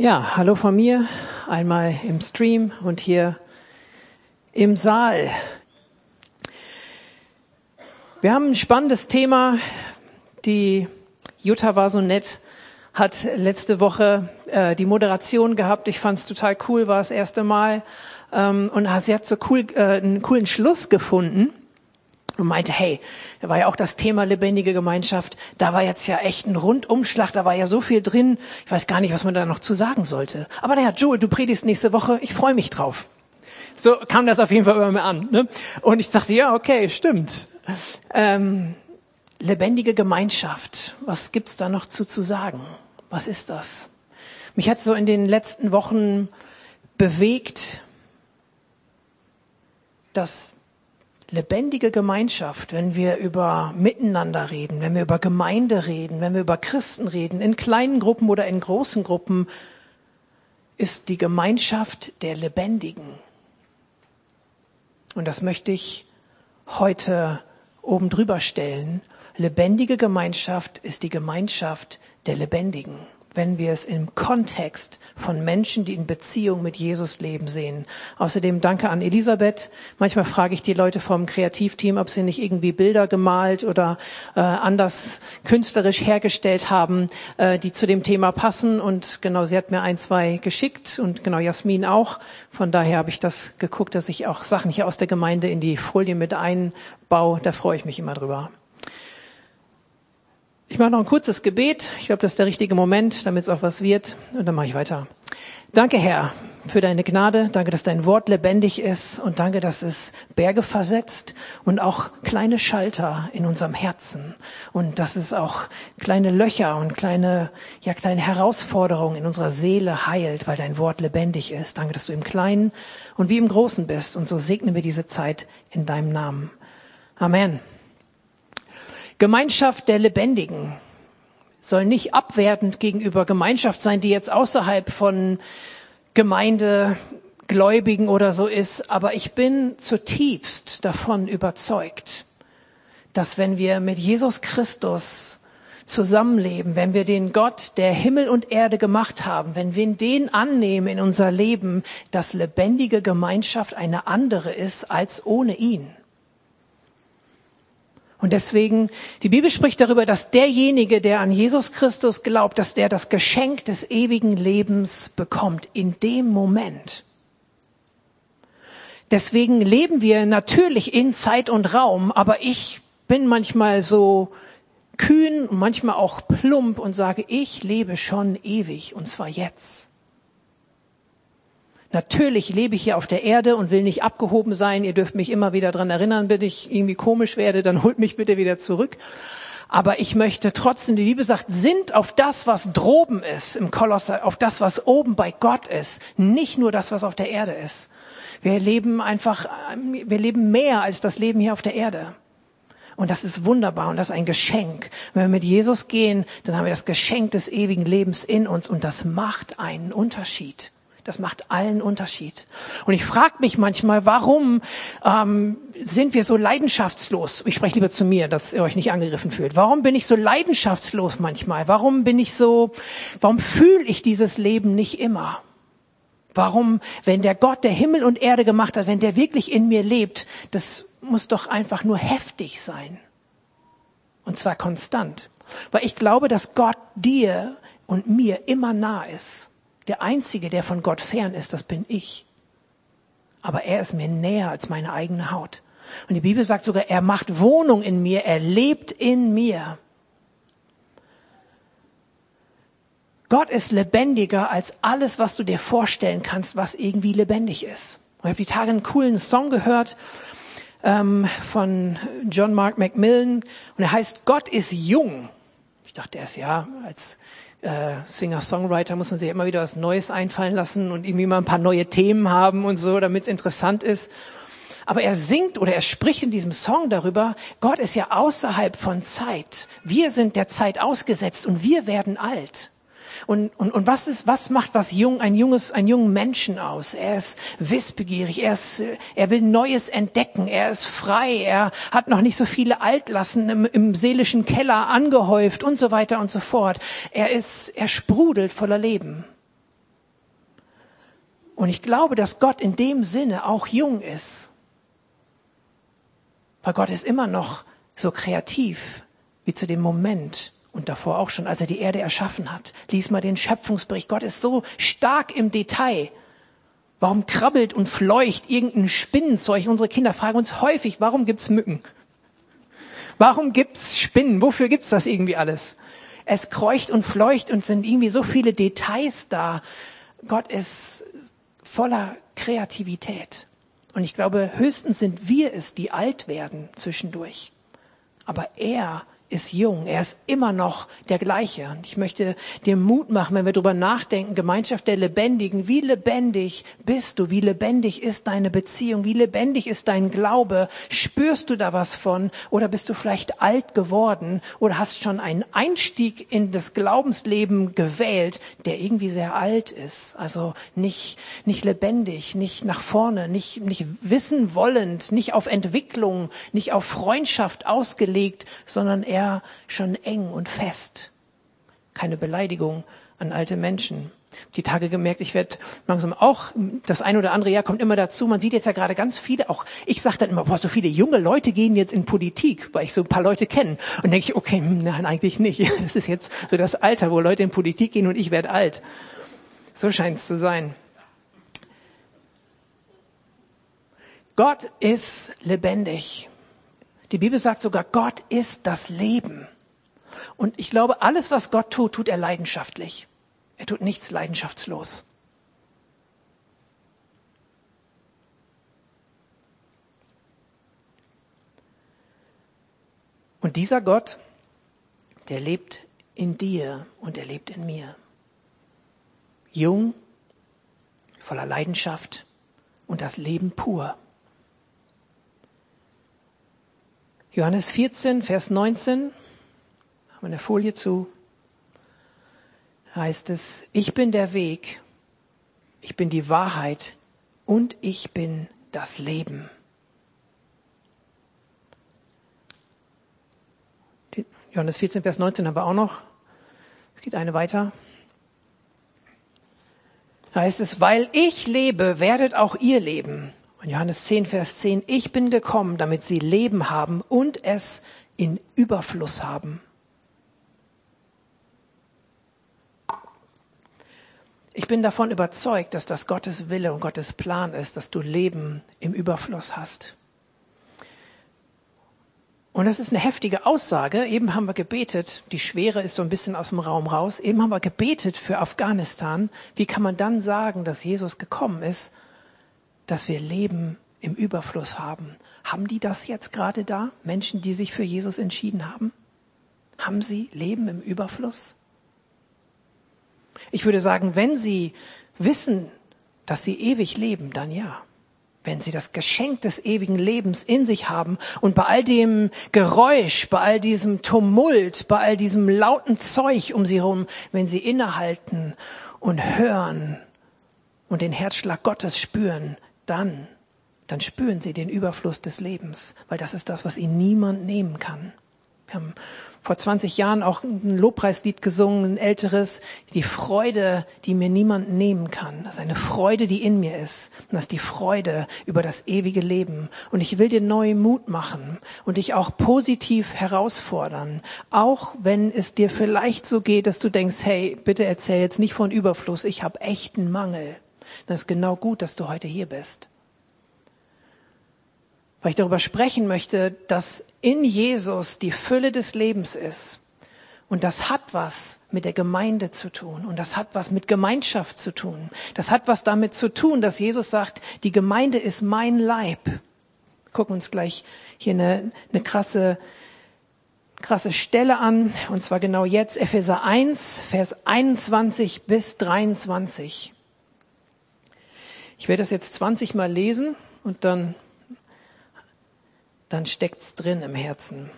Ja, hallo von mir, einmal im Stream und hier im Saal. Wir haben ein spannendes Thema. Die Jutta war so nett, hat letzte Woche äh, die Moderation gehabt. Ich fand es total cool, war das erste Mal. Ähm, und sie hat so cool, äh, einen coolen Schluss gefunden und meinte, hey, da war ja auch das Thema lebendige Gemeinschaft, da war jetzt ja echt ein Rundumschlag, da war ja so viel drin, ich weiß gar nicht, was man da noch zu sagen sollte. Aber naja, Joel, du predigst nächste Woche, ich freue mich drauf. So kam das auf jeden Fall immer mehr an. Ne? Und ich dachte, ja, okay, stimmt. Ähm, lebendige Gemeinschaft, was gibt's da noch zu, zu sagen? Was ist das? Mich hat so in den letzten Wochen bewegt, dass lebendige Gemeinschaft, wenn wir über Miteinander reden, wenn wir über Gemeinde reden, wenn wir über Christen reden, in kleinen Gruppen oder in großen Gruppen, ist die Gemeinschaft der Lebendigen. Und das möchte ich heute oben drüber stellen. Lebendige Gemeinschaft ist die Gemeinschaft der Lebendigen wenn wir es im Kontext von Menschen, die in Beziehung mit Jesus leben, sehen. Außerdem danke an Elisabeth. Manchmal frage ich die Leute vom Kreativteam, ob sie nicht irgendwie Bilder gemalt oder äh, anders künstlerisch hergestellt haben, äh, die zu dem Thema passen. Und genau, sie hat mir ein, zwei geschickt und genau Jasmin auch. Von daher habe ich das geguckt, dass ich auch Sachen hier aus der Gemeinde in die Folie mit einbaue. Da freue ich mich immer drüber. Ich mache noch ein kurzes Gebet. Ich glaube, das ist der richtige Moment, damit es auch was wird. Und dann mache ich weiter. Danke, Herr, für deine Gnade. Danke, dass dein Wort lebendig ist. Und danke, dass es Berge versetzt und auch kleine Schalter in unserem Herzen. Und dass es auch kleine Löcher und kleine, ja, kleine Herausforderungen in unserer Seele heilt, weil dein Wort lebendig ist. Danke, dass du im Kleinen und wie im Großen bist. Und so segne wir diese Zeit in deinem Namen. Amen. Gemeinschaft der Lebendigen soll nicht abwertend gegenüber Gemeinschaft sein, die jetzt außerhalb von Gemeindegläubigen oder so ist, aber ich bin zutiefst davon überzeugt, dass wenn wir mit Jesus Christus zusammenleben, wenn wir den Gott, der Himmel und Erde gemacht haben, wenn wir den annehmen in unser Leben, dass lebendige Gemeinschaft eine andere ist als ohne ihn. Und deswegen, die Bibel spricht darüber, dass derjenige, der an Jesus Christus glaubt, dass der das Geschenk des ewigen Lebens bekommt, in dem Moment. Deswegen leben wir natürlich in Zeit und Raum, aber ich bin manchmal so kühn und manchmal auch plump und sage, ich lebe schon ewig und zwar jetzt. Natürlich lebe ich hier auf der Erde und will nicht abgehoben sein. Ihr dürft mich immer wieder dran erinnern, wenn ich irgendwie komisch werde, dann holt mich bitte wieder zurück. Aber ich möchte trotzdem, die Liebe sagt, sind auf das, was droben ist im Kolosser, auf das, was oben bei Gott ist, nicht nur das, was auf der Erde ist. Wir leben einfach, wir leben mehr als das Leben hier auf der Erde. Und das ist wunderbar und das ist ein Geschenk. Wenn wir mit Jesus gehen, dann haben wir das Geschenk des ewigen Lebens in uns und das macht einen Unterschied. Das macht allen Unterschied. Und ich frage mich manchmal, warum ähm, sind wir so leidenschaftslos? Ich spreche lieber zu mir, dass ihr euch nicht angegriffen fühlt. Warum bin ich so leidenschaftslos manchmal? Warum bin ich so, warum fühle ich dieses Leben nicht immer? Warum, wenn der Gott, der Himmel und Erde gemacht hat, wenn der wirklich in mir lebt, das muss doch einfach nur heftig sein. Und zwar konstant. Weil ich glaube, dass Gott dir und mir immer nah ist. Der Einzige, der von Gott fern ist, das bin ich. Aber er ist mir näher als meine eigene Haut. Und die Bibel sagt sogar, er macht Wohnung in mir, er lebt in mir. Gott ist lebendiger als alles, was du dir vorstellen kannst, was irgendwie lebendig ist. Und ich habe die Tage einen coolen Song gehört ähm, von John Mark Macmillan und er heißt Gott ist jung. Ich dachte erst, ja, als äh, Singer-Songwriter muss man sich immer wieder was Neues einfallen lassen und irgendwie mal ein paar neue Themen haben und so, damit es interessant ist. Aber er singt oder er spricht in diesem Song darüber, Gott ist ja außerhalb von Zeit. Wir sind der Zeit ausgesetzt und wir werden alt. Und, und, und was ist, was macht was jung, ein junges, einen jungen Menschen aus? Er ist wissbegierig, er ist, er will Neues entdecken, er ist frei, er hat noch nicht so viele Altlassen im, im seelischen Keller angehäuft und so weiter und so fort. Er ist, er sprudelt voller Leben. Und ich glaube, dass Gott in dem Sinne auch jung ist. Weil Gott ist immer noch so kreativ wie zu dem Moment und davor auch schon, als er die Erde erschaffen hat. Lies mal den Schöpfungsbericht. Gott ist so stark im Detail. Warum krabbelt und fleucht irgendein Spinnenzeug? Unsere Kinder fragen uns häufig, warum gibt's Mücken? Warum gibt's Spinnen? Wofür gibt's das irgendwie alles? Es kreucht und fleucht und sind irgendwie so viele Details da. Gott ist voller Kreativität. Und ich glaube, höchstens sind wir es, die alt werden zwischendurch. Aber er ist jung, er ist immer noch der gleiche. Und ich möchte dir Mut machen, wenn wir darüber nachdenken, Gemeinschaft der Lebendigen, wie lebendig bist du, wie lebendig ist deine Beziehung, wie lebendig ist dein Glaube, spürst du da was von? Oder bist du vielleicht alt geworden oder hast schon einen Einstieg in das Glaubensleben gewählt, der irgendwie sehr alt ist, also nicht, nicht lebendig, nicht nach vorne, nicht, nicht wissen wollend, nicht auf Entwicklung, nicht auf Freundschaft ausgelegt, sondern er er schon eng und fest. Keine Beleidigung an alte Menschen. Die Tage gemerkt, ich werde langsam auch, das ein oder andere Jahr kommt immer dazu. Man sieht jetzt ja gerade ganz viele, auch ich sage dann immer, boah, so viele junge Leute gehen jetzt in Politik, weil ich so ein paar Leute kenne. Und denke ich, okay, hm, nein, eigentlich nicht. Das ist jetzt so das Alter, wo Leute in Politik gehen und ich werde alt. So scheint es zu sein. Gott ist lebendig. Die Bibel sagt sogar, Gott ist das Leben. Und ich glaube, alles, was Gott tut, tut er leidenschaftlich. Er tut nichts leidenschaftslos. Und dieser Gott, der lebt in dir und er lebt in mir. Jung, voller Leidenschaft und das Leben pur. Johannes 14, Vers 19, haben wir eine Folie zu, heißt es, ich bin der Weg, ich bin die Wahrheit und ich bin das Leben. Johannes 14, Vers 19 haben wir auch noch. Es geht eine weiter. Da heißt es, weil ich lebe, werdet auch ihr leben. Und Johannes 10, Vers 10, ich bin gekommen, damit sie Leben haben und es in Überfluss haben. Ich bin davon überzeugt, dass das Gottes Wille und Gottes Plan ist, dass du Leben im Überfluss hast. Und das ist eine heftige Aussage. Eben haben wir gebetet, die Schwere ist so ein bisschen aus dem Raum raus. Eben haben wir gebetet für Afghanistan. Wie kann man dann sagen, dass Jesus gekommen ist dass wir Leben im Überfluss haben. Haben die das jetzt gerade da? Menschen, die sich für Jesus entschieden haben? Haben sie Leben im Überfluss? Ich würde sagen, wenn sie wissen, dass sie ewig leben, dann ja. Wenn sie das Geschenk des ewigen Lebens in sich haben und bei all dem Geräusch, bei all diesem Tumult, bei all diesem lauten Zeug um sie herum, wenn sie innehalten und hören und den Herzschlag Gottes spüren, dann, dann spüren sie den Überfluss des Lebens, weil das ist das, was ihnen niemand nehmen kann. Wir haben vor 20 Jahren auch ein Lobpreislied gesungen, ein älteres, die Freude, die mir niemand nehmen kann. Das ist eine Freude, die in mir ist. Und das ist die Freude über das ewige Leben. Und ich will dir neuen Mut machen und dich auch positiv herausfordern. Auch wenn es dir vielleicht so geht, dass du denkst, hey, bitte erzähl jetzt nicht von Überfluss, ich habe echten Mangel dann ist genau gut, dass du heute hier bist. Weil ich darüber sprechen möchte, dass in Jesus die Fülle des Lebens ist. Und das hat was mit der Gemeinde zu tun. Und das hat was mit Gemeinschaft zu tun. Das hat was damit zu tun, dass Jesus sagt, die Gemeinde ist mein Leib. Gucken uns gleich hier eine, eine krasse, krasse Stelle an. Und zwar genau jetzt Epheser 1, Vers 21 bis 23. Ich werde das jetzt 20 Mal lesen und dann, dann steckt's drin im Herzen.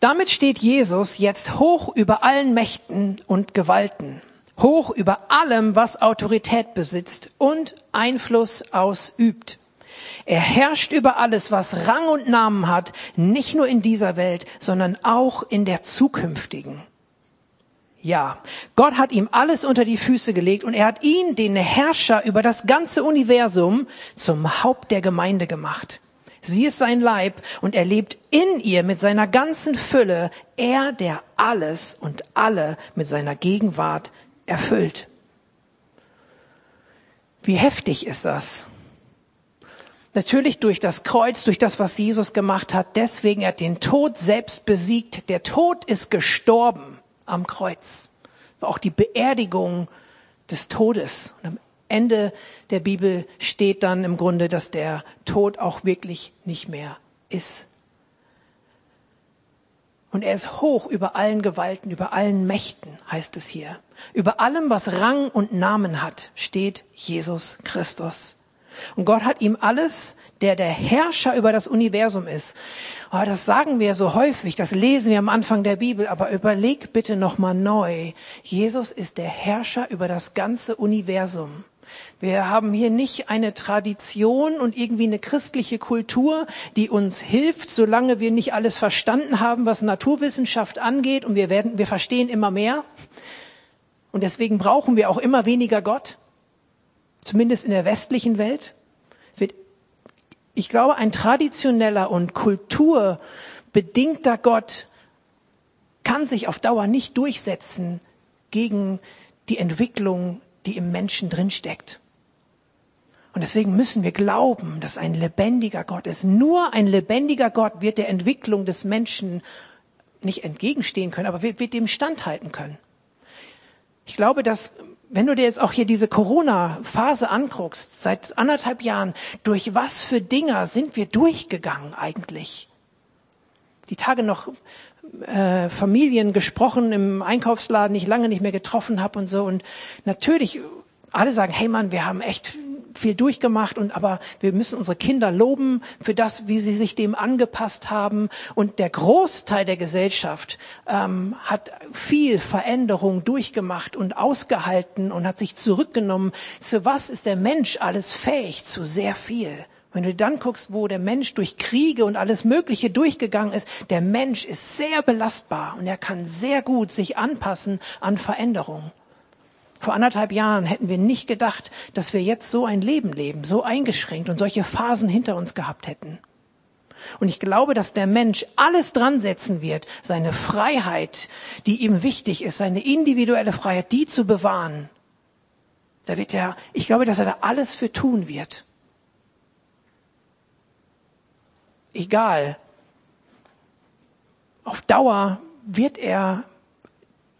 Damit steht Jesus jetzt hoch über allen Mächten und Gewalten, hoch über allem, was Autorität besitzt und Einfluss ausübt. Er herrscht über alles, was Rang und Namen hat, nicht nur in dieser Welt, sondern auch in der zukünftigen. Ja, Gott hat ihm alles unter die Füße gelegt und er hat ihn, den Herrscher über das ganze Universum, zum Haupt der Gemeinde gemacht. Sie ist sein Leib und er lebt in ihr mit seiner ganzen Fülle, er, der alles und alle mit seiner Gegenwart erfüllt. Wie heftig ist das? Natürlich durch das Kreuz, durch das, was Jesus gemacht hat. Deswegen er hat den Tod selbst besiegt. Der Tod ist gestorben am Kreuz. War auch die Beerdigung des Todes. Und am Ende der Bibel steht dann im Grunde, dass der Tod auch wirklich nicht mehr ist. Und er ist hoch über allen Gewalten, über allen Mächten, heißt es hier. Über allem, was Rang und Namen hat, steht Jesus Christus. Und Gott hat ihm alles, der der Herrscher über das Universum ist. Oh, das sagen wir so häufig, das lesen wir am Anfang der Bibel, aber überleg bitte nochmal neu. Jesus ist der Herrscher über das ganze Universum. Wir haben hier nicht eine Tradition und irgendwie eine christliche Kultur, die uns hilft, solange wir nicht alles verstanden haben, was Naturwissenschaft angeht und wir werden, wir verstehen immer mehr. Und deswegen brauchen wir auch immer weniger Gott. Zumindest in der westlichen Welt ich glaube, ein traditioneller und kulturbedingter Gott kann sich auf Dauer nicht durchsetzen gegen die Entwicklung, die im Menschen drinsteckt. Und deswegen müssen wir glauben, dass ein lebendiger Gott ist. Nur ein lebendiger Gott wird der Entwicklung des Menschen nicht entgegenstehen können, aber wird, wird dem standhalten können. Ich glaube, dass wenn du dir jetzt auch hier diese Corona-Phase anguckst, seit anderthalb Jahren, durch was für Dinger sind wir durchgegangen eigentlich? Die Tage noch äh, Familien gesprochen im Einkaufsladen, ich lange nicht mehr getroffen habe und so. Und natürlich, alle sagen, hey Mann, wir haben echt viel durchgemacht und aber wir müssen unsere Kinder loben für das, wie sie sich dem angepasst haben. Und der Großteil der Gesellschaft ähm, hat viel Veränderung durchgemacht und ausgehalten und hat sich zurückgenommen. Zu was ist der Mensch alles fähig? Zu sehr viel. Wenn du dann guckst, wo der Mensch durch Kriege und alles Mögliche durchgegangen ist, der Mensch ist sehr belastbar und er kann sehr gut sich anpassen an Veränderungen. Vor anderthalb Jahren hätten wir nicht gedacht, dass wir jetzt so ein Leben leben, so eingeschränkt und solche Phasen hinter uns gehabt hätten. Und ich glaube, dass der Mensch alles dran setzen wird, seine Freiheit, die ihm wichtig ist, seine individuelle Freiheit, die zu bewahren. Da wird er, ich glaube, dass er da alles für tun wird. Egal. Auf Dauer wird er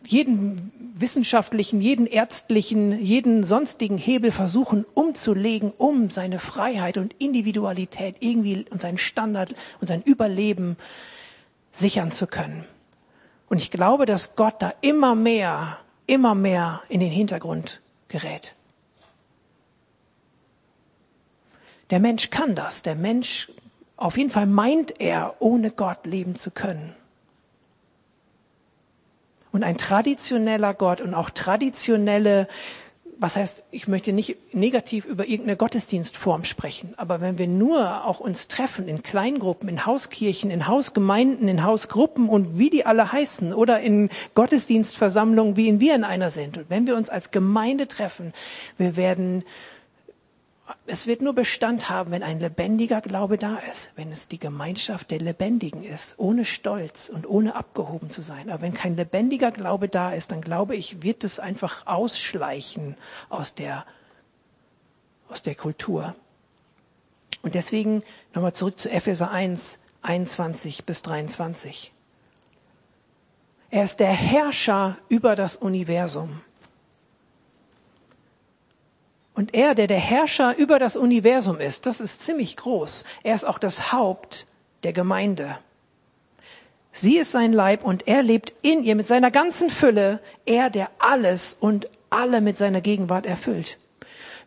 jeden wissenschaftlichen, jeden ärztlichen, jeden sonstigen Hebel versuchen umzulegen, um seine Freiheit und Individualität irgendwie und seinen Standard und sein Überleben sichern zu können. Und ich glaube, dass Gott da immer mehr, immer mehr in den Hintergrund gerät. Der Mensch kann das. Der Mensch, auf jeden Fall meint er, ohne Gott leben zu können. Und ein traditioneller Gott und auch traditionelle, was heißt, ich möchte nicht negativ über irgendeine Gottesdienstform sprechen, aber wenn wir nur auch uns treffen in Kleingruppen, in Hauskirchen, in Hausgemeinden, in Hausgruppen und wie die alle heißen oder in Gottesdienstversammlungen, wie in wir in einer sind. Und wenn wir uns als Gemeinde treffen, wir werden es wird nur Bestand haben, wenn ein lebendiger Glaube da ist, wenn es die Gemeinschaft der Lebendigen ist, ohne Stolz und ohne abgehoben zu sein. Aber wenn kein lebendiger Glaube da ist, dann glaube ich, wird es einfach ausschleichen aus der, aus der Kultur. Und deswegen nochmal zurück zu Epheser 1, 21 bis 23. Er ist der Herrscher über das Universum. Und er, der der Herrscher über das Universum ist, das ist ziemlich groß. Er ist auch das Haupt der Gemeinde. Sie ist sein Leib und er lebt in ihr mit seiner ganzen Fülle. Er, der alles und alle mit seiner Gegenwart erfüllt.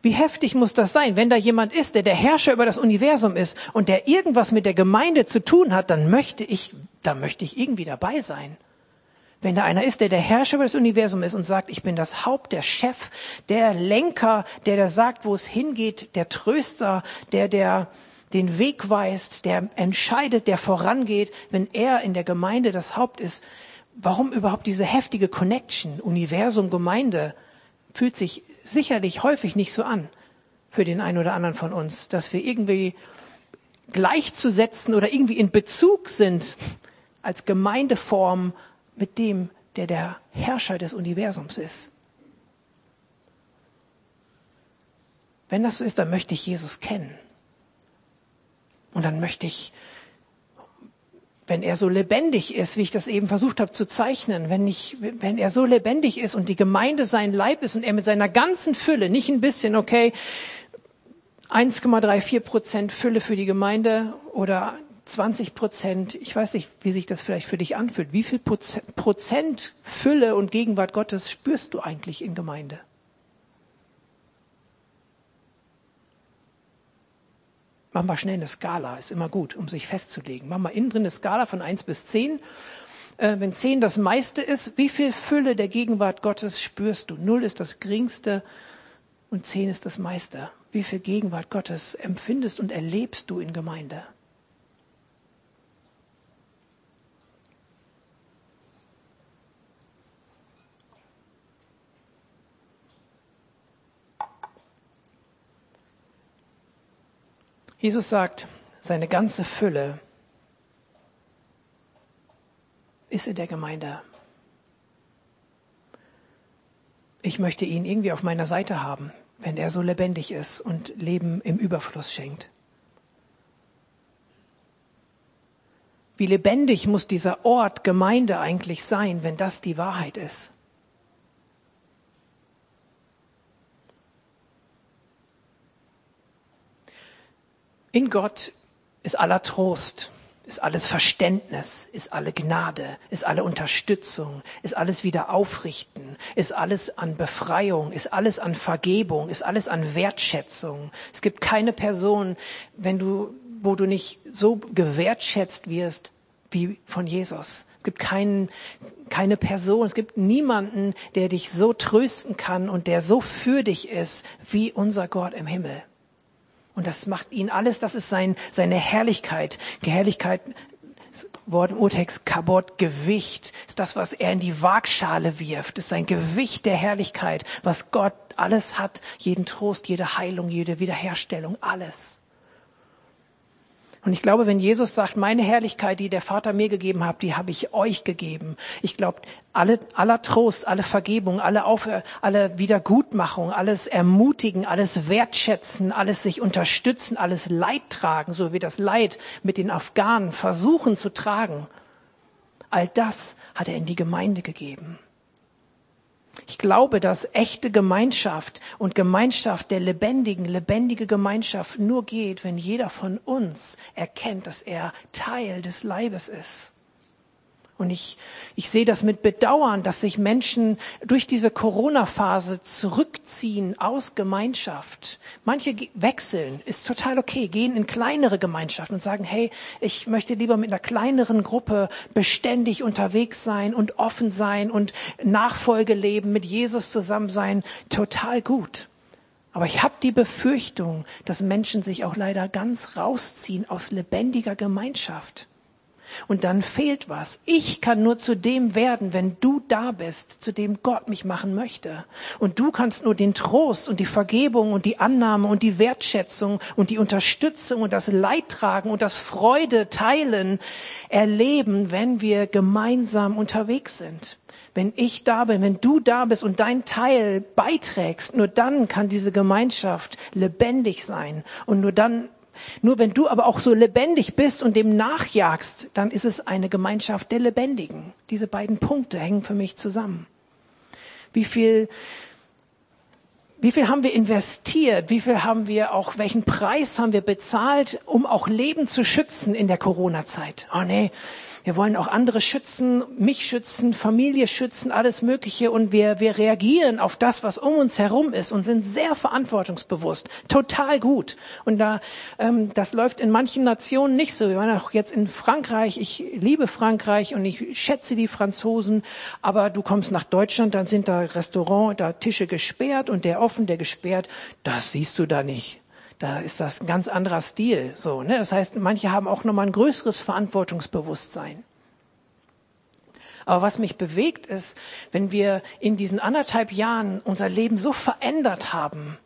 Wie heftig muss das sein, wenn da jemand ist, der der Herrscher über das Universum ist und der irgendwas mit der Gemeinde zu tun hat, dann möchte ich, da möchte ich irgendwie dabei sein. Wenn da einer ist, der der Herrscher über das Universum ist und sagt, ich bin das Haupt, der Chef, der Lenker, der da sagt, wo es hingeht, der Tröster, der der den Weg weist, der entscheidet, der vorangeht, wenn er in der Gemeinde das Haupt ist, warum überhaupt diese heftige Connection, Universum, Gemeinde, fühlt sich sicherlich häufig nicht so an für den einen oder anderen von uns, dass wir irgendwie gleichzusetzen oder irgendwie in Bezug sind als Gemeindeform mit dem, der der Herrscher des Universums ist. Wenn das so ist, dann möchte ich Jesus kennen. Und dann möchte ich, wenn er so lebendig ist, wie ich das eben versucht habe zu zeichnen, wenn, ich, wenn er so lebendig ist und die Gemeinde sein Leib ist und er mit seiner ganzen Fülle, nicht ein bisschen, okay, 1,34 Prozent Fülle für die Gemeinde oder 20 Prozent, ich weiß nicht, wie sich das vielleicht für dich anfühlt. Wie viel Prozent Fülle und Gegenwart Gottes spürst du eigentlich in Gemeinde? Mach mal schnell eine Skala, ist immer gut, um sich festzulegen. Mach mal innen drin eine Skala von eins bis zehn. Äh, wenn zehn das meiste ist, wie viel Fülle der Gegenwart Gottes spürst du? Null ist das geringste und zehn ist das meiste. Wie viel Gegenwart Gottes empfindest und erlebst du in Gemeinde? Jesus sagt, seine ganze Fülle ist in der Gemeinde. Ich möchte ihn irgendwie auf meiner Seite haben, wenn er so lebendig ist und Leben im Überfluss schenkt. Wie lebendig muss dieser Ort Gemeinde eigentlich sein, wenn das die Wahrheit ist? In Gott ist aller Trost, ist alles Verständnis, ist alle Gnade, ist alle Unterstützung, ist alles wieder aufrichten, ist alles an Befreiung, ist alles an Vergebung, ist alles an Wertschätzung. Es gibt keine Person, wenn du, wo du nicht so gewertschätzt wirst wie von Jesus. Es gibt keinen, keine Person, es gibt niemanden, der dich so trösten kann und der so für dich ist wie unser Gott im Himmel. Und das macht ihn alles, das ist sein, seine Herrlichkeit. Herrlichkeit, Wort im Urtext, Kabot, Gewicht, ist das, was er in die Waagschale wirft, ist sein Gewicht der Herrlichkeit, was Gott alles hat, jeden Trost, jede Heilung, jede Wiederherstellung, alles. Und ich glaube, wenn Jesus sagt, meine Herrlichkeit, die der Vater mir gegeben hat, die habe ich euch gegeben. Ich glaube, alle, aller Trost, alle Vergebung, alle, Auf, alle Wiedergutmachung, alles Ermutigen, alles Wertschätzen, alles sich unterstützen, alles Leid tragen, so wie das Leid mit den Afghanen versuchen zu tragen. All das hat er in die Gemeinde gegeben. Ich glaube, dass echte Gemeinschaft und Gemeinschaft der lebendigen, lebendige Gemeinschaft nur geht, wenn jeder von uns erkennt, dass er Teil des Leibes ist. Und ich, ich sehe das mit Bedauern, dass sich Menschen durch diese Corona-Phase zurückziehen aus Gemeinschaft. Manche wechseln, ist total okay, gehen in kleinere Gemeinschaften und sagen, hey, ich möchte lieber mit einer kleineren Gruppe beständig unterwegs sein und offen sein und Nachfolge leben, mit Jesus zusammen sein. Total gut. Aber ich habe die Befürchtung, dass Menschen sich auch leider ganz rausziehen aus lebendiger Gemeinschaft. Und dann fehlt was. Ich kann nur zu dem werden, wenn du da bist, zu dem Gott mich machen möchte. Und du kannst nur den Trost und die Vergebung und die Annahme und die Wertschätzung und die Unterstützung und das Leidtragen und das Freude teilen erleben, wenn wir gemeinsam unterwegs sind. Wenn ich da bin, wenn du da bist und dein Teil beiträgst, nur dann kann diese Gemeinschaft lebendig sein. Und nur dann nur wenn du aber auch so lebendig bist und dem nachjagst, dann ist es eine Gemeinschaft der Lebendigen. Diese beiden Punkte hängen für mich zusammen. Wie viel, wie viel haben wir investiert? Wie viel haben wir auch, welchen Preis haben wir bezahlt, um auch Leben zu schützen in der Corona-Zeit? Oh nee, wir wollen auch andere schützen, mich schützen, Familie schützen, alles Mögliche. Und wir, wir reagieren auf das, was um uns herum ist und sind sehr verantwortungsbewusst. Total gut. Und da, ähm, das läuft in manchen Nationen nicht so. Wir waren auch jetzt in Frankreich. Ich liebe Frankreich und ich schätze die Franzosen. Aber du kommst nach Deutschland, dann sind da Restaurant, da Tische gesperrt und der offen, der gesperrt. Das siehst du da nicht da ist das ein ganz anderer Stil. So, ne? Das heißt, manche haben auch nochmal ein größeres Verantwortungsbewusstsein. Aber was mich bewegt ist, wenn wir in diesen anderthalb Jahren unser Leben so verändert haben,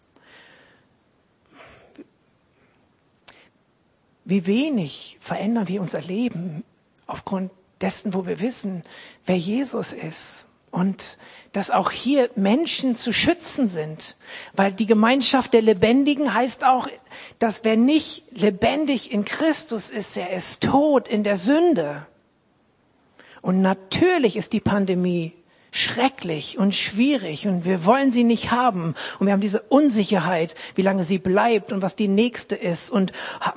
wie wenig verändern wir unser Leben aufgrund dessen, wo wir wissen, wer Jesus ist. Und dass auch hier Menschen zu schützen sind. Weil die Gemeinschaft der Lebendigen heißt auch, dass wer nicht lebendig in Christus ist, er ist tot in der Sünde. Und natürlich ist die Pandemie schrecklich und schwierig und wir wollen sie nicht haben und wir haben diese Unsicherheit, wie lange sie bleibt und was die nächste ist und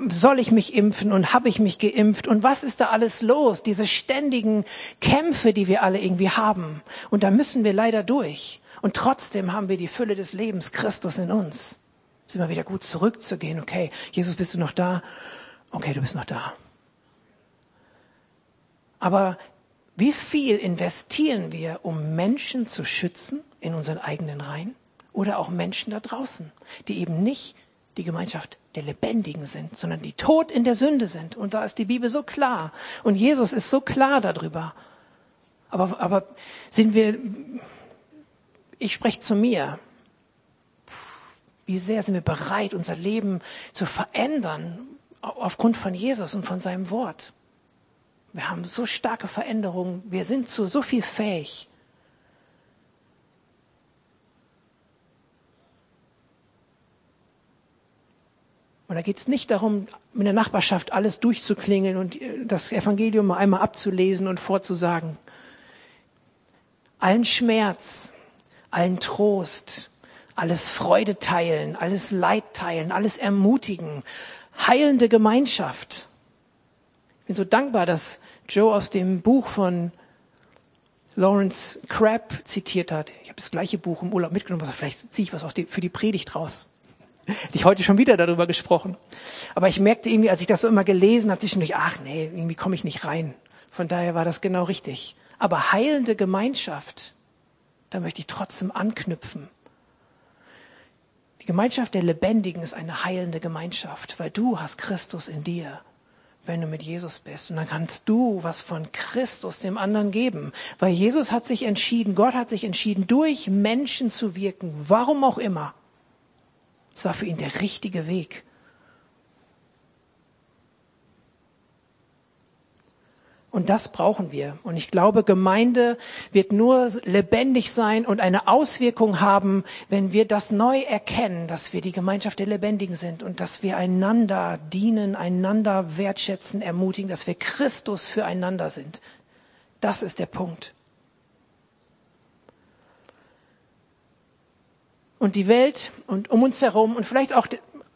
soll ich mich impfen und habe ich mich geimpft und was ist da alles los? Diese ständigen Kämpfe, die wir alle irgendwie haben und da müssen wir leider durch und trotzdem haben wir die Fülle des Lebens Christus in uns. Es ist immer wieder gut zurückzugehen. Okay, Jesus, bist du noch da? Okay, du bist noch da. Aber wie viel investieren wir, um Menschen zu schützen in unseren eigenen Reihen oder auch Menschen da draußen, die eben nicht die Gemeinschaft der Lebendigen sind, sondern die tot in der Sünde sind. Und da ist die Bibel so klar. Und Jesus ist so klar darüber. Aber, aber sind wir, ich spreche zu mir, wie sehr sind wir bereit, unser Leben zu verändern aufgrund von Jesus und von seinem Wort? Wir haben so starke Veränderungen. Wir sind zu so viel fähig. Und da geht es nicht darum, in der Nachbarschaft alles durchzuklingeln und äh, das Evangelium mal einmal abzulesen und vorzusagen. Allen Schmerz, allen Trost, alles Freude teilen, alles Leid teilen, alles ermutigen, heilende Gemeinschaft. Bin so dankbar, dass Joe aus dem Buch von Lawrence Crabb zitiert hat. Ich habe das gleiche Buch im Urlaub mitgenommen, also vielleicht ziehe ich was die, für die Predigt raus. Ich heute schon wieder darüber gesprochen. Aber ich merkte irgendwie, als ich das so immer gelesen habe, zwischendurch, ach nee, irgendwie komme ich nicht rein. Von daher war das genau richtig. Aber heilende Gemeinschaft, da möchte ich trotzdem anknüpfen. Die Gemeinschaft der Lebendigen ist eine heilende Gemeinschaft, weil du hast Christus in dir wenn du mit Jesus bist. Und dann kannst du was von Christus dem anderen geben. Weil Jesus hat sich entschieden, Gott hat sich entschieden, durch Menschen zu wirken, warum auch immer. Es war für ihn der richtige Weg. Und das brauchen wir. Und ich glaube, Gemeinde wird nur lebendig sein und eine Auswirkung haben, wenn wir das neu erkennen, dass wir die Gemeinschaft der Lebendigen sind und dass wir einander dienen, einander wertschätzen, ermutigen, dass wir Christus füreinander sind. Das ist der Punkt. Und die Welt und um uns herum und vielleicht auch,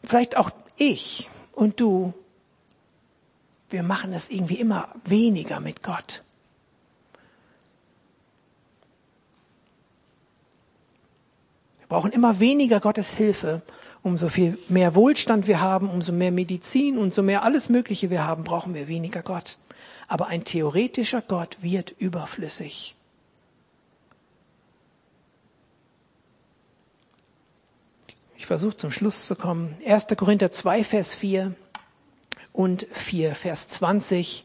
vielleicht auch ich und du wir machen es irgendwie immer weniger mit Gott. Wir brauchen immer weniger Gottes Hilfe. Umso viel mehr Wohlstand wir haben, umso mehr Medizin, umso mehr alles Mögliche wir haben, brauchen wir weniger Gott. Aber ein theoretischer Gott wird überflüssig. Ich versuche zum Schluss zu kommen. 1. Korinther 2, Vers 4 und 4, Vers 20.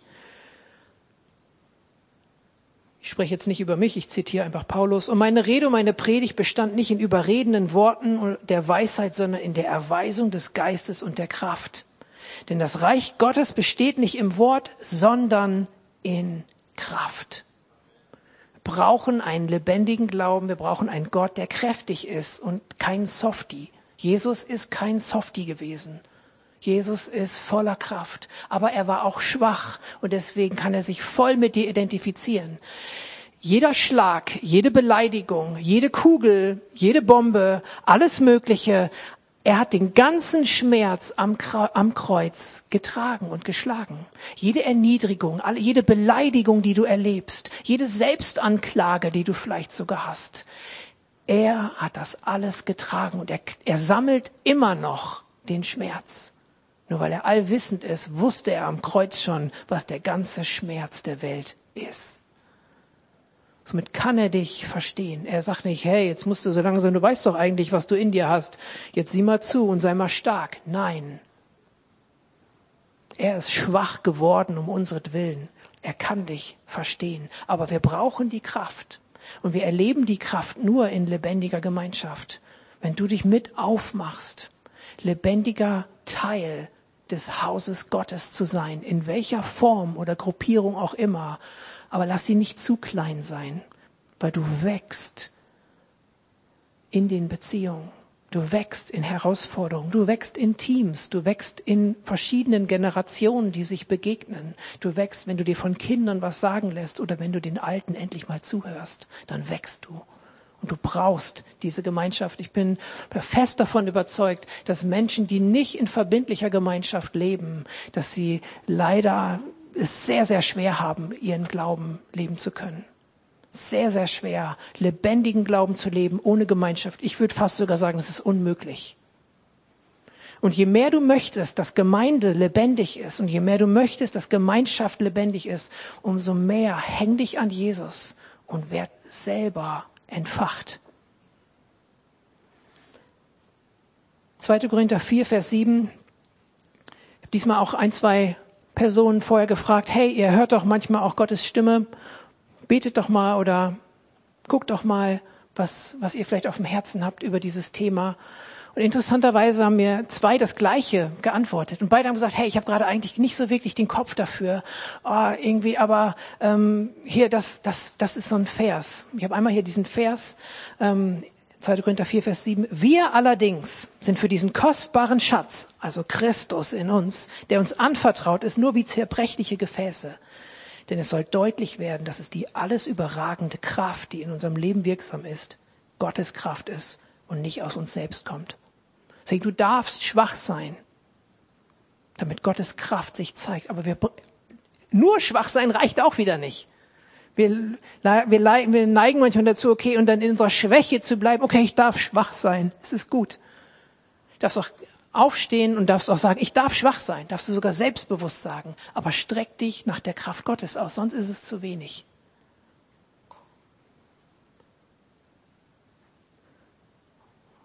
Ich spreche jetzt nicht über mich, ich zitiere einfach Paulus. Und meine Rede und meine Predigt bestand nicht in überredenden Worten der Weisheit, sondern in der Erweisung des Geistes und der Kraft. Denn das Reich Gottes besteht nicht im Wort, sondern in Kraft. Wir brauchen einen lebendigen Glauben, wir brauchen einen Gott, der kräftig ist und kein Softie. Jesus ist kein Softie gewesen. Jesus ist voller Kraft, aber er war auch schwach und deswegen kann er sich voll mit dir identifizieren. Jeder Schlag, jede Beleidigung, jede Kugel, jede Bombe, alles Mögliche, er hat den ganzen Schmerz am, Kreuz getragen und geschlagen. Jede Erniedrigung, jede Beleidigung, die du erlebst, jede Selbstanklage, die du vielleicht sogar hast. Er hat das alles getragen und er, er sammelt immer noch den Schmerz. Nur weil er allwissend ist, wusste er am Kreuz schon, was der ganze Schmerz der Welt ist. Somit kann er dich verstehen. Er sagt nicht, hey, jetzt musst du so langsam, du weißt doch eigentlich, was du in dir hast. Jetzt sieh mal zu und sei mal stark. Nein. Er ist schwach geworden um unseren Willen. Er kann dich verstehen. Aber wir brauchen die Kraft. Und wir erleben die Kraft nur in lebendiger Gemeinschaft. Wenn du dich mit aufmachst, lebendiger Teil des Hauses Gottes zu sein, in welcher Form oder Gruppierung auch immer. Aber lass sie nicht zu klein sein, weil du wächst in den Beziehungen. Du wächst in Herausforderungen, du wächst in Teams, du wächst in verschiedenen Generationen, die sich begegnen. Du wächst, wenn du dir von Kindern was sagen lässt oder wenn du den Alten endlich mal zuhörst, dann wächst du. Und du brauchst diese Gemeinschaft. Ich bin fest davon überzeugt, dass Menschen, die nicht in verbindlicher Gemeinschaft leben, dass sie leider es sehr, sehr schwer haben, ihren Glauben leben zu können. Sehr, sehr schwer, lebendigen Glauben zu leben ohne Gemeinschaft. Ich würde fast sogar sagen, es ist unmöglich. Und je mehr du möchtest, dass Gemeinde lebendig ist und je mehr du möchtest, dass Gemeinschaft lebendig ist, umso mehr häng dich an Jesus und werd selber entfacht. 2. Korinther 4, Vers 7. Ich habe diesmal auch ein, zwei Personen vorher gefragt, hey, ihr hört doch manchmal auch Gottes Stimme, betet doch mal oder guckt doch mal, was, was ihr vielleicht auf dem Herzen habt über dieses Thema. Und interessanterweise haben mir zwei das Gleiche geantwortet. Und beide haben gesagt, hey, ich habe gerade eigentlich nicht so wirklich den Kopf dafür. Oh, irgendwie, aber ähm, hier, das, das, das ist so ein Vers. Ich habe einmal hier diesen Vers, ähm, 2. Korinther 4, Vers 7. Wir allerdings sind für diesen kostbaren Schatz, also Christus in uns, der uns anvertraut ist, nur wie zerbrechliche Gefäße. Denn es soll deutlich werden, dass es die alles überragende Kraft, die in unserem Leben wirksam ist, Gottes Kraft ist und nicht aus uns selbst kommt. Deswegen, du darfst schwach sein, damit Gottes Kraft sich zeigt. Aber wir, nur schwach sein reicht auch wieder nicht. Wir, wir, wir neigen manchmal dazu, okay, und dann in unserer Schwäche zu bleiben, okay, ich darf schwach sein, es ist gut. Du darfst auch aufstehen und darfst auch sagen, ich darf schwach sein, darfst du sogar selbstbewusst sagen, aber streck dich nach der Kraft Gottes aus, sonst ist es zu wenig.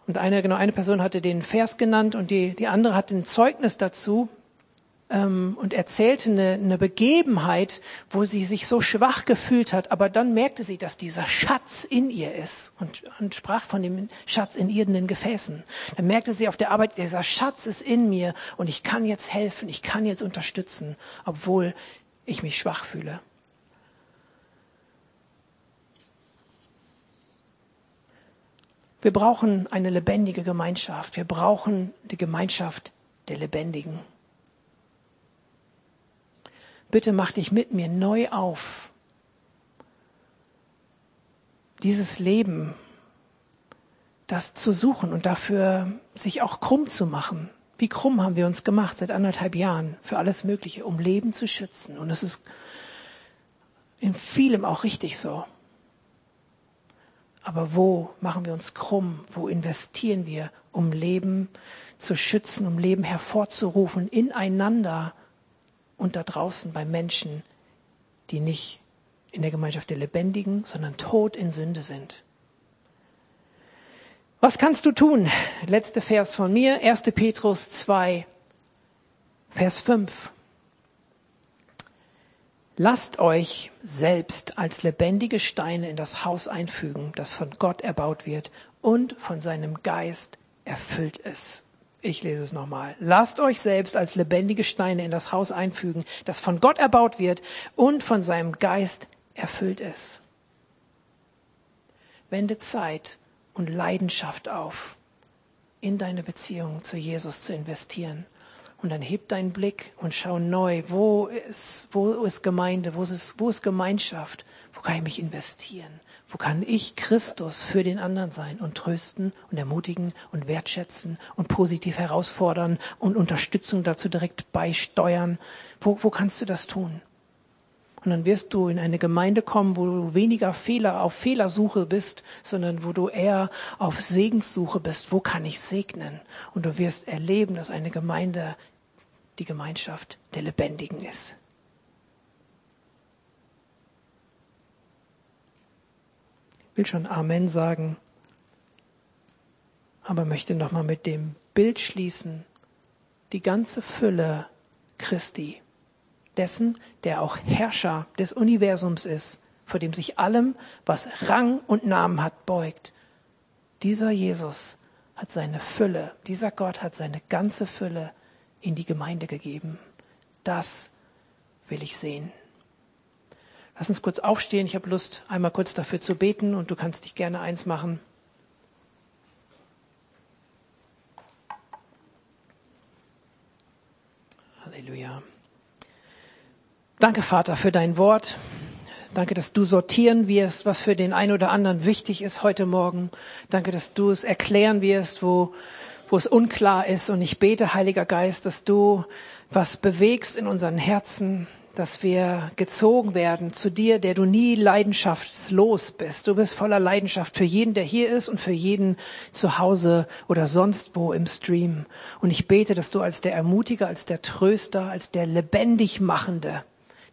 Und eine, genau, eine Person hatte den Vers genannt und die, die andere hat ein Zeugnis dazu ähm, und erzählte eine, eine Begebenheit, wo sie sich so schwach gefühlt hat, aber dann merkte sie, dass dieser Schatz in ihr ist und, und sprach von dem Schatz in irdenen Gefäßen. Dann merkte sie auf der Arbeit, dieser Schatz ist in mir und ich kann jetzt helfen, ich kann jetzt unterstützen, obwohl ich mich schwach fühle. Wir brauchen eine lebendige Gemeinschaft. Wir brauchen die Gemeinschaft der Lebendigen. Bitte mach dich mit mir neu auf. Dieses Leben, das zu suchen und dafür sich auch krumm zu machen. Wie krumm haben wir uns gemacht seit anderthalb Jahren für alles Mögliche, um Leben zu schützen. Und es ist in vielem auch richtig so. Aber wo machen wir uns krumm? Wo investieren wir, um Leben zu schützen, um Leben hervorzurufen, ineinander und da draußen bei Menschen, die nicht in der Gemeinschaft der Lebendigen, sondern tot in Sünde sind? Was kannst du tun? Letzter Vers von mir, 1. Petrus 2, Vers 5. Lasst euch selbst als lebendige Steine in das Haus einfügen, das von Gott erbaut wird und von seinem Geist erfüllt ist. Ich lese es nochmal. Lasst euch selbst als lebendige Steine in das Haus einfügen, das von Gott erbaut wird und von seinem Geist erfüllt ist. Wende Zeit und Leidenschaft auf, in deine Beziehung zu Jesus zu investieren und dann heb deinen Blick und schau neu, wo ist, wo ist Gemeinde, wo ist, wo ist Gemeinschaft, wo kann ich mich investieren, wo kann ich Christus für den anderen sein und trösten und ermutigen und wertschätzen und positiv herausfordern und Unterstützung dazu direkt beisteuern. Wo, wo kannst du das tun? Und dann wirst du in eine Gemeinde kommen, wo du weniger Fehler auf Fehlersuche bist, sondern wo du eher auf Segenssuche bist. Wo kann ich segnen? Und du wirst erleben, dass eine Gemeinde die Gemeinschaft der Lebendigen ist. Ich will schon Amen sagen, aber möchte nochmal mit dem Bild schließen. Die ganze Fülle Christi dessen, der auch Herrscher des Universums ist, vor dem sich allem, was Rang und Namen hat, beugt. Dieser Jesus hat seine Fülle, dieser Gott hat seine ganze Fülle in die Gemeinde gegeben. Das will ich sehen. Lass uns kurz aufstehen. Ich habe Lust, einmal kurz dafür zu beten und du kannst dich gerne eins machen. Halleluja. Danke, Vater, für dein Wort. Danke, dass du sortieren wirst, was für den einen oder anderen wichtig ist heute Morgen. Danke, dass du es erklären wirst, wo, wo es unklar ist. Und ich bete, Heiliger Geist, dass du was bewegst in unseren Herzen, dass wir gezogen werden zu dir, der du nie leidenschaftslos bist. Du bist voller Leidenschaft für jeden, der hier ist und für jeden zu Hause oder sonst wo im Stream. Und ich bete, dass du als der Ermutiger, als der Tröster, als der lebendig Machende,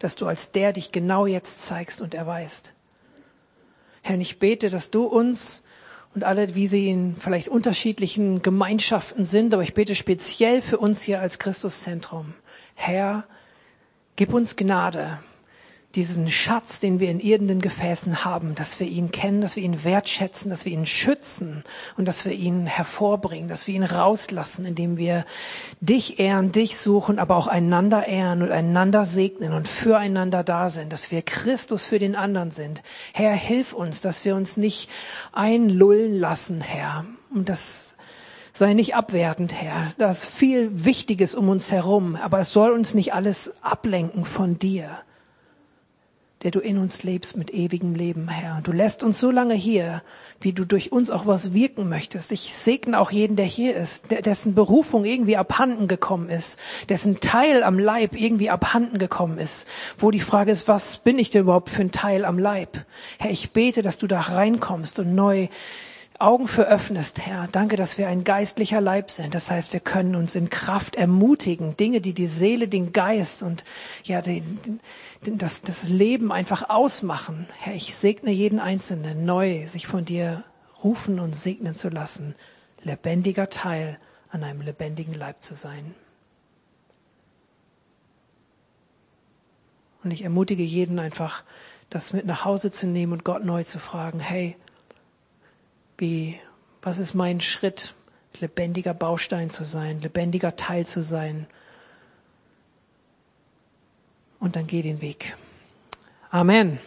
dass du als der dich genau jetzt zeigst und erweist. Herr, ich bete, dass du uns und alle, wie sie in vielleicht unterschiedlichen Gemeinschaften sind, aber ich bete speziell für uns hier als Christuszentrum. Herr, Gib uns Gnade, diesen Schatz, den wir in irdenen Gefäßen haben, dass wir ihn kennen, dass wir ihn wertschätzen, dass wir ihn schützen und dass wir ihn hervorbringen, dass wir ihn rauslassen, indem wir dich ehren, dich suchen, aber auch einander ehren und einander segnen und füreinander da sind, dass wir Christus für den anderen sind. Herr, hilf uns, dass wir uns nicht einlullen lassen, Herr, und das Sei nicht abwertend, Herr. Da ist viel Wichtiges um uns herum, aber es soll uns nicht alles ablenken von dir, der du in uns lebst mit ewigem Leben, Herr. Du lässt uns so lange hier, wie du durch uns auch was wirken möchtest. Ich segne auch jeden, der hier ist, dessen Berufung irgendwie abhanden gekommen ist, dessen Teil am Leib irgendwie abhanden gekommen ist, wo die Frage ist, was bin ich denn überhaupt für ein Teil am Leib? Herr, ich bete, dass du da reinkommst und neu Augen für öffnest, Herr. Danke, dass wir ein geistlicher Leib sind. Das heißt, wir können uns in Kraft ermutigen, Dinge, die die Seele, den Geist und ja, den, den, das, das Leben einfach ausmachen. Herr, ich segne jeden Einzelnen neu, sich von dir rufen und segnen zu lassen, lebendiger Teil an einem lebendigen Leib zu sein. Und ich ermutige jeden einfach, das mit nach Hause zu nehmen und Gott neu zu fragen, hey, wie, was ist mein Schritt, lebendiger Baustein zu sein, lebendiger Teil zu sein. Und dann geh den Weg. Amen.